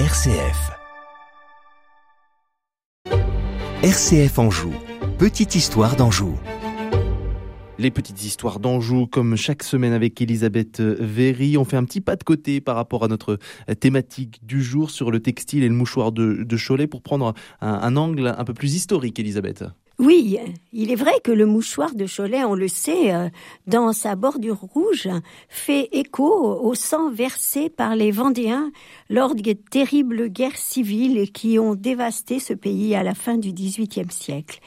RCF. RCF Anjou. Petite histoire d'Anjou. Les petites histoires d'Anjou, comme chaque semaine avec Elisabeth Véry, on fait un petit pas de côté par rapport à notre thématique du jour sur le textile et le mouchoir de, Cholet pour prendre un, un angle un peu plus historique, Elisabeth. Oui, il est vrai que le mouchoir de Cholet, on le sait, euh, dans sa bordure rouge, fait écho au sang versé par les Vendéens lors des terribles guerres civiles qui ont dévasté ce pays à la fin du XVIIIe siècle.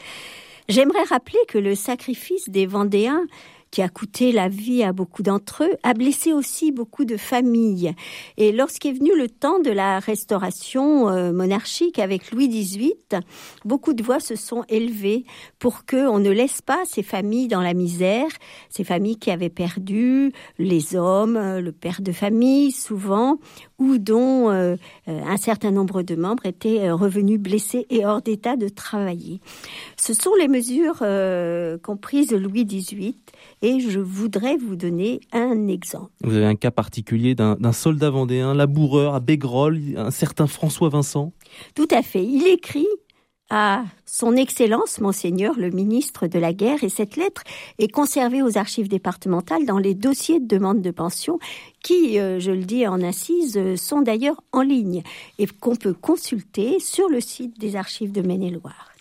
J'aimerais rappeler que le sacrifice des Vendéens qui a coûté la vie à beaucoup d'entre eux, a blessé aussi beaucoup de familles. Et lorsqu'est venu le temps de la restauration euh, monarchique avec Louis XVIII, beaucoup de voix se sont élevées pour que on ne laisse pas ces familles dans la misère, ces familles qui avaient perdu les hommes, le père de famille souvent, ou dont euh, euh, un certain nombre de membres étaient revenus blessés et hors d'état de travailler. Ce sont les mesures comprises de Louis XVIII je voudrais vous donner un exemple. Vous avez un cas particulier d'un soldat vendéen, laboureur à Bégrol, un certain François Vincent Tout à fait. Il écrit à Son Excellence, Monseigneur le ministre de la Guerre, et cette lettre est conservée aux archives départementales dans les dossiers de demande de pension, qui, euh, je le dis en assise, sont d'ailleurs en ligne et qu'on peut consulter sur le site des archives de Maine-et-Loire.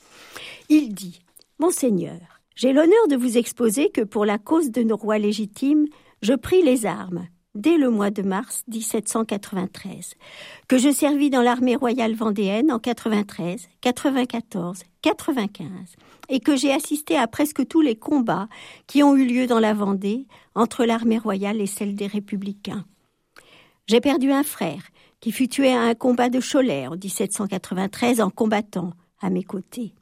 Il dit Monseigneur, j'ai l'honneur de vous exposer que pour la cause de nos rois légitimes, je pris les armes dès le mois de mars 1793, que je servis dans l'armée royale vendéenne en 93, 94, 95, et que j'ai assisté à presque tous les combats qui ont eu lieu dans la Vendée entre l'armée royale et celle des républicains. J'ai perdu un frère qui fut tué à un combat de Cholet en 1793 en combattant à mes côtés.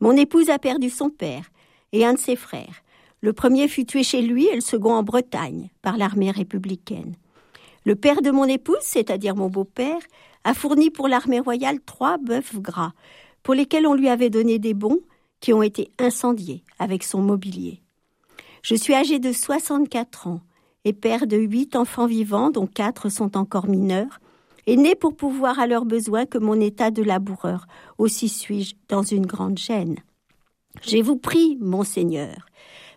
Mon épouse a perdu son père et un de ses frères. Le premier fut tué chez lui et le second en Bretagne par l'armée républicaine. Le père de mon épouse, c'est-à-dire mon beau-père, a fourni pour l'armée royale trois bœufs gras, pour lesquels on lui avait donné des bons qui ont été incendiés avec son mobilier. Je suis âgé de 64 ans et père de huit enfants vivants, dont quatre sont encore mineurs, et né pour pouvoir à leurs besoins que mon état de laboureur. Aussi suis-je dans une grande gêne. J'ai vous prie, monseigneur,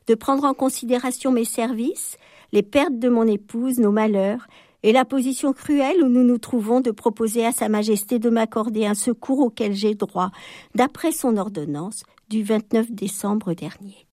de prendre en considération mes services, les pertes de mon épouse, nos malheurs, et la position cruelle où nous nous trouvons de proposer à Sa Majesté de m'accorder un secours auquel j'ai droit, d'après son ordonnance du 29 décembre dernier.